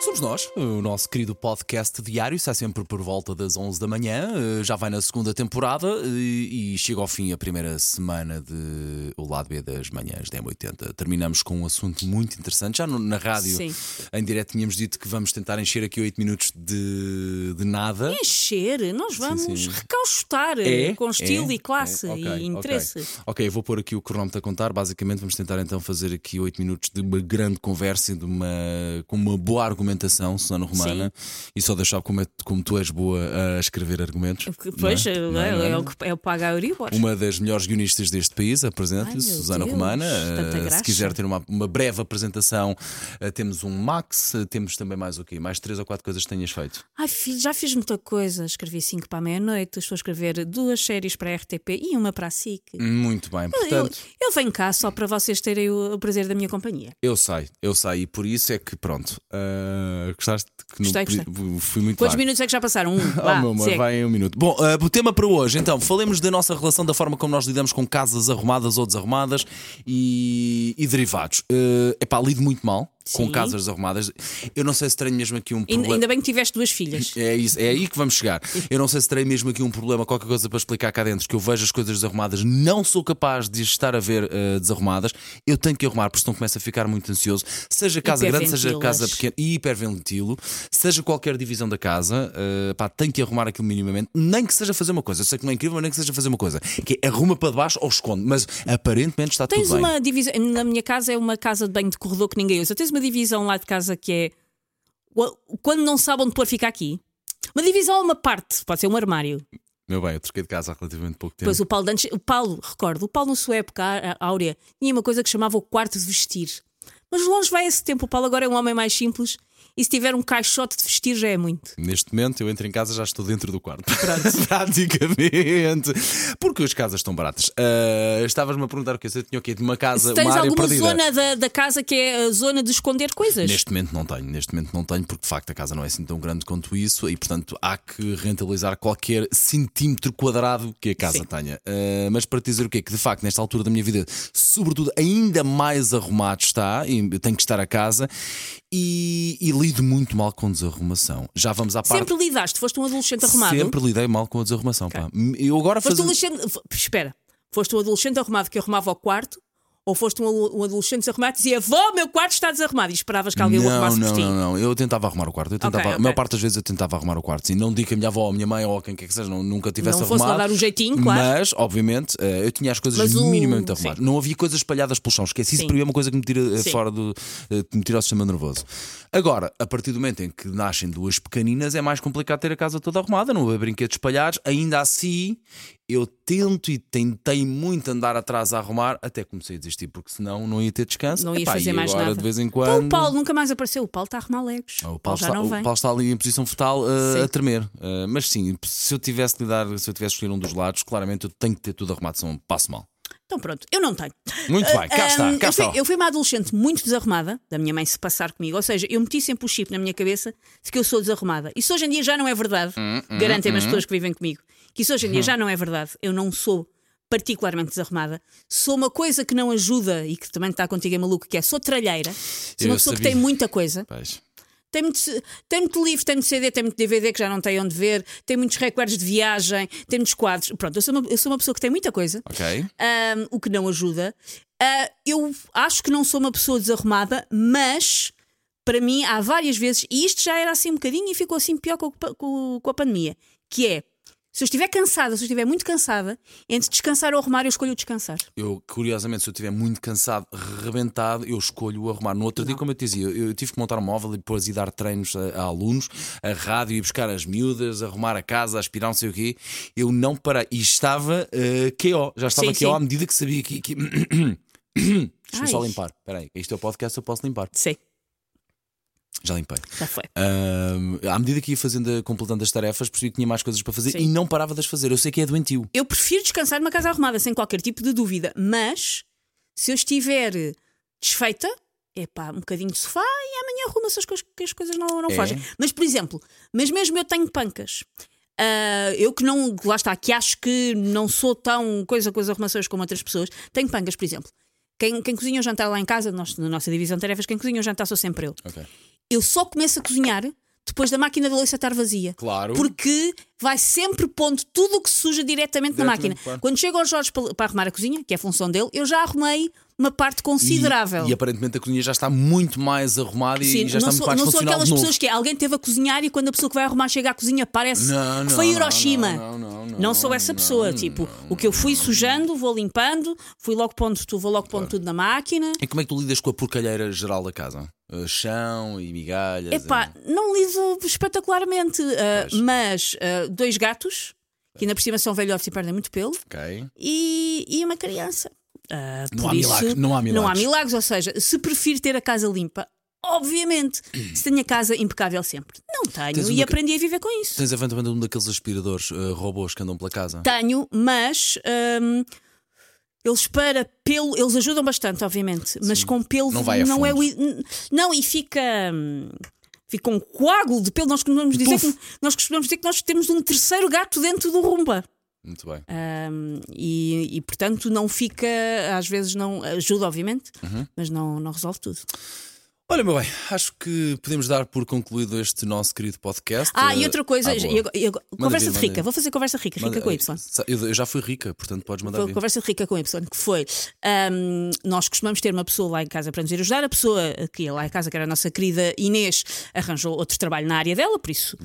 Somos nós, o nosso querido podcast diário, sai sempre por volta das 11 da manhã, eh, já vai na segunda temporada e, e chega ao fim a primeira semana de O Lado B das manhãs da M80. Terminamos com um assunto muito interessante. Já na rádio, Sim. em direto, tínhamos dito que vamos tentar encher aqui 8 minutos de, de nada. Encher, nós vamos sim. recaustar É? com estilo É? e classe É? Ok, e interesse. Ok, Ok, eu vou pôr aqui o cronómetro a contar. Basicamente, vamos tentar então fazer aqui 8 minutos de uma grande conversa de uma, com uma boa argumentação, Susana Romana. E só deixar como, é- como tu és boa a escrever argumentos. Que, Pois, é, é? É, é? é o que é o paga a Euribor. Uma das melhores guionistas deste país, apresento-lhe, Susana Deus, Romana. Eh, se quiser ter uma, uma breve apresentação, eh, temos um Max, eh, temos também mais o quê? Mais três ou quatro coisas que tenhas feito. Ai, filho, já fiz muita coisa. Escrevi cinco para a meia-noite, estou a escrever duas séries para a RTP e uma para a SIC. Muito bem, Eu, portanto. eu venho cá só para vocês terem o, o prazer da minha companhia. Eu sei, eu sei, e por isso é que pronto. Ah, gostaste que Gostei, não gostei. fui muito Quantos minutos é que já passaram? Um. Oh, Vá, meu amor, vai em um minuto. Bom, ah, o tema para hoje, então, falemos da nossa relação, da forma como nós lidamos com casas arrumadas ou desarrumadas e, e derivados. É epá, lido muito mal com Sim. casas arrumadas. Eu não sei se tenho mesmo aqui um problema. ainda bem que tiveste duas filhas. É, isso, é aí que vamos chegar. Eu não sei se terei mesmo aqui um problema, qualquer coisa para explicar cá dentro, que eu vejo as coisas desarrumadas, não sou capaz de estar a ver eh, desarrumadas. Eu tenho que arrumar, porque senão começo a ficar muito ansioso. Seja casa grande, seja casa pequena, e hiperventilo, seja qualquer divisão da casa, eh, pá, tenho que arrumar aquilo minimamente, nem que seja fazer uma coisa. Eu sei que não é incrível, mas nem que seja fazer uma coisa. Que é arruma para debaixo ou esconde, mas aparentemente está Tens tudo bem. uma divisão. Na minha casa é uma casa de banho de corredor que ninguém usa. Tens uma divisão lá de casa que é. Quando não sabem onde pôr, fica aqui. Uma divisão ou uma parte, pode ser um armário. Meu bem, eu troquei de casa há relativamente pouco tempo. Pois o Paulo, de antes, o Paulo, recordo, o Paulo na sua época á- áurea tinha uma coisa que chamava o quarto de vestir. Mas longe vai esse tempo. O Paulo agora é um homem mais simples e se tiver um caixote de vestir já é muito. Neste momento eu entro em casa já estou dentro do quarto. Praticamente. Porque as casas estão baratas. Ah, Estavas-me a perguntar o que? Você tinha o quê? De uma casa, Se tens uma área alguma perdida? zona da, da casa que é a zona de esconder coisas? Neste momento não tenho, neste momento não tenho, porque de facto a casa não é assim tão grande quanto isso e, portanto, há que rentabilizar qualquer centímetro quadrado que a casa Sim. tenha. Ah, mas para te dizer o quê? Que de facto, nesta altura da minha vida, sobretudo, ainda mais arrumado está, e eu tenho que estar a casa e, e lido muito mal com desarrumação. Já vamos à parte. Sempre lidaste, foste um adolescente arrumado. Sempre lidei mal com a desarrumação. Pá. Eu agora Foste um fazendo. adolescente. Espera, foste um adolescente arrumado que arrumava o quarto ou foste um, um adolescente desarrumado que dizia: Vó, meu quarto está desarrumado e esperavas que alguém o Não, arrumasse não, por ti? não, não. Eu tentava arrumar o quarto. Eu tentava, Ok, A ok. maior parte das vezes eu tentava arrumar o quarto. E não digo que a minha avó, a minha mãe ou quem quer que seja, não, nunca tivesse Não fosse lá arrumado. dar um jeitinho, claro. Mas, obviamente, eh, eu tinha as coisas o- minimamente sim. arrumadas. Não havia coisas espalhadas pelo chão. Esqueci isso para mim é uma coisa que me tira eh, Sim. fora do. eh, que me tira o sistema nervoso. Agora, a partir do momento em que nascem duas pequeninas, é mais complicado ter a casa toda arrumada, não haver brinquedos espalhados. Ainda assim, eu tento e tentei muito andar atrás a arrumar, até comecei a desistir, porque senão não ia ter descanso. Não Epá, fazer e mais agora, nada. de vez em Então quando. o Paulo nunca mais apareceu. O Paulo está a arrumar legos. Ah, O O Paulo, está, o. Paulo está ali em posição fetal uh, a tremer. Uh, mas sim, se eu tivesse de dar, se eu tivesse de escolher um dos lados, claramente eu tenho que ter tudo arrumado, senão passo mal. Então pronto, eu não tenho. Muito bem, cá Ah, está, hum, cá eu, fui, está. eu fui uma adolescente muito desarrumada, da minha mãe se passar comigo. Ou seja, eu meti sempre o chip na minha cabeça de que eu sou desarrumada. Isso hoje em dia já não é verdade. Hum, Garantem-me as pessoas que vivem comigo. Que isso hoje em dia já não é verdade. Eu não sou particularmente desarrumada. Sou uma coisa que não ajuda e que também está contigo é maluco, que é sou tralheira. Sou Eu uma pessoa que sabia. tem muita coisa. Pois. Tem muito, tem muito livro, tem muito CD, tem muito DVD que já não tem onde ver, tem muitos recordes de viagem, tem muitos quadros. Pronto, eu sou uma, eu sou uma pessoa que tem muita coisa, Ok. ahm, o que não ajuda. Ah, eu acho que não sou uma pessoa desarrumada, mas para mim há várias vezes, e isto já era assim um bocadinho e ficou assim pior com, com- com a pandemia, que é. Se eu estiver cansada, se eu estiver muito cansada, entre descansar ou arrumar, eu escolho descansar. Eu, curiosamente, se eu estiver muito cansado, rebentado, eu escolho o arrumar. No outro dia, como eu te dizia, eu, eu tive que montar um móvel e depois ir dar treinos a, a alunos, a rádio, ir buscar as miúdas, arrumar a casa, aspirar não sei o quê. Eu não parei. E estava uh, KO. Já estava Sim, KO sim. à medida que sabia que. que... Deixa-me só limpar. Espera aí, isto é o podcast, eu posso limpar. Sei, Já limpei. já foi. Ahm, à medida que ia fazendo, completando as tarefas, percebi que tinha mais coisas para fazer Sim. e não parava de as fazer. Eu sei que é doentio. Eu prefiro descansar numa casa arrumada, sem qualquer tipo de dúvida. Mas se eu estiver desfeita, é pá, um bocadinho de sofá e amanhã arruma-se as coisas que as coisas não, não É? fogem. Mas, por exemplo, mas mesmo eu tenho pancas. Ah, eu que não, lá está, que acho que não sou tão coisa com as arrumações como outras pessoas, tenho pangas, por exemplo. Quem, quem cozinha o jantar lá em casa, nós, na nossa divisão de tarefas, quem cozinha o jantar sou sempre eu. Ok. Eu só começo a cozinhar depois da máquina da louça estar vazia. Claro. Porque vai sempre pondo tudo o que suja diretamente, na Diretamente, máquina. claro. Quando chega ao Jorge para, para arrumar a cozinha, que é a função dele, eu já arrumei uma parte considerável. E, e aparentemente a cozinha já está muito mais arrumada Sim, e já não está sou, muito mais não sou aquelas pessoas que é, alguém teve a cozinhar e quando a pessoa que vai arrumar chega à cozinha parece Não, que foi Hiroshima. não, não, não, não, sou essa pessoa. tipo, o que eu fui sujando, vou limpando, fui logo pondo, tu vou logo pondo tudo na máquina. E como é que tu lidas com a porcalheira geral da casa? Uh, chão e migalhas? Epá, não lido espetacularmente, ah, mas ah, dois gatos, que ainda por cima são velhotes e perdem muito pelo, Ok. e, e uma criança. Ah, Não há isso, milagre- não há Não há milagres. milagres, ou seja, se prefiro ter a casa limpa, obviamente, se tenho a casa impecável sempre. Não Tens tenho e uma- aprendi a viver com isso. Tens eventualmente um daqueles aspiradores uh, robôs que andam pela casa? Tenho, mas hum, eles para pelo, eles ajudam bastante, obviamente, mas com pelo Não vai a não é fundo. o i- não e fica hum, fica um coágulo de pelo. Nós costumamos dizer que, nós costumamos dizer que nós temos um terceiro gato dentro do rumba. Muito bem. Hum, e, e, portanto não fica, às vezes não ajuda, obviamente, Uhum. mas não, não resolve tudo. Olha, meu bem, acho que podemos dar por concluído este nosso querido podcast. Ah, e outra coisa, ah, boa. e agora- e agora- Manda conversa vir, de rica, vou fazer conversa rica, rica Manda- com Y. Eu, eu já fui rica, portanto podes mandar Foi a conversa de rica com Y, que foi hum, nós costumamos ter uma pessoa lá em casa para nos ir ajudar. A pessoa que ia lá em casa, que era a nossa querida Inês, arranjou outro trabalho na área dela, por isso.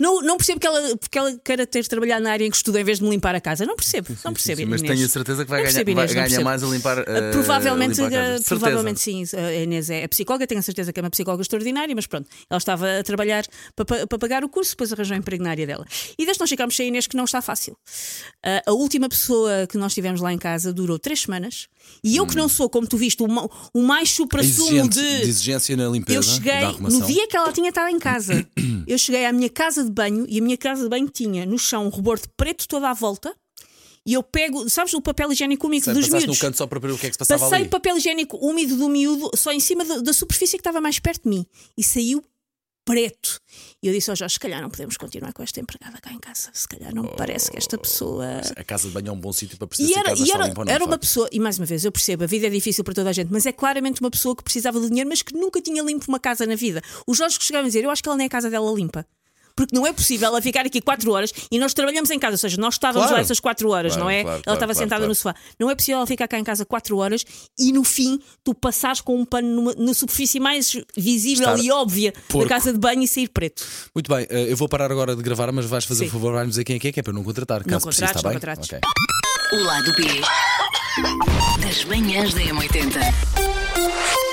Não, não percebo que ela, porque ela queira ter trabalhado na área em que estuda em vez de me limpar a casa. Não percebo, não percebo. Sim, mas Inês. tenho a certeza que vai Não ganhar, percebo, vai Inês, não ganhar mais a limpar. uh, provavelmente, limpar a casa. eh, Certeza. provavelmente sim. A Inês é psicóloga, tenho a certeza que é uma psicóloga extraordinária, mas pronto, ela estava a trabalhar para, pa- para pagar o curso, depois arranjou um emprego na área dela. E desde nós ficámos sem a Inês, que não está fácil. Ah, a última pessoa que nós tivemos lá em casa durou três semanas e eu que não sou, como tu viste, o, o mais supra-sumo Hum. De. de exigência na limpeza. Eu cheguei, no dia que ela tinha estado em casa, eu cheguei à minha casa de banho e a minha casa de banho tinha no chão um rebordo preto toda à volta. E eu pego, sabes, o papel higiênico úmido dos miúdos. no canto só para ver o que é que se passava Passei ali. papel higiênico úmido do miúdo só em cima da, da superfície que estava mais perto de mim e saiu preto. E eu disse ao Jorge: se calhar não podemos continuar com esta empregada cá em casa. Se calhar não me parece que esta pessoa. A casa de banho é um bom sítio para perceber E se a era, casa e era, limpa ou não. era uma pessoa, e mais uma vez, eu percebo, a vida é difícil para toda a gente, mas é claramente uma pessoa que precisava de dinheiro, mas que nunca tinha limpo uma casa na vida. O Jorge que chegava a dizer: Eu acho que ela nem é a casa dela limpa. Porque não é possível ela ficar aqui 4 horas e nós trabalhamos em casa, ou seja, nós estávamos Claro. lá essas 4 horas, Claro, não é? claro, ela claro, estava claro, sentada claro. no sofá. Não é possível ela ficar cá em casa 4 horas e no fim tu passares com um pano numa, na superfície mais visível Estar e óbvia porco. da casa de banho e sair preto. Muito bem, eh, eu vou parar agora de gravar, mas vais fazer Sim. o favor, vais dizer quem é que é, que é para eu não contratar. Não caso precise, contrates, está não bem? contrates. Ok. O lado B das manhãs da M80.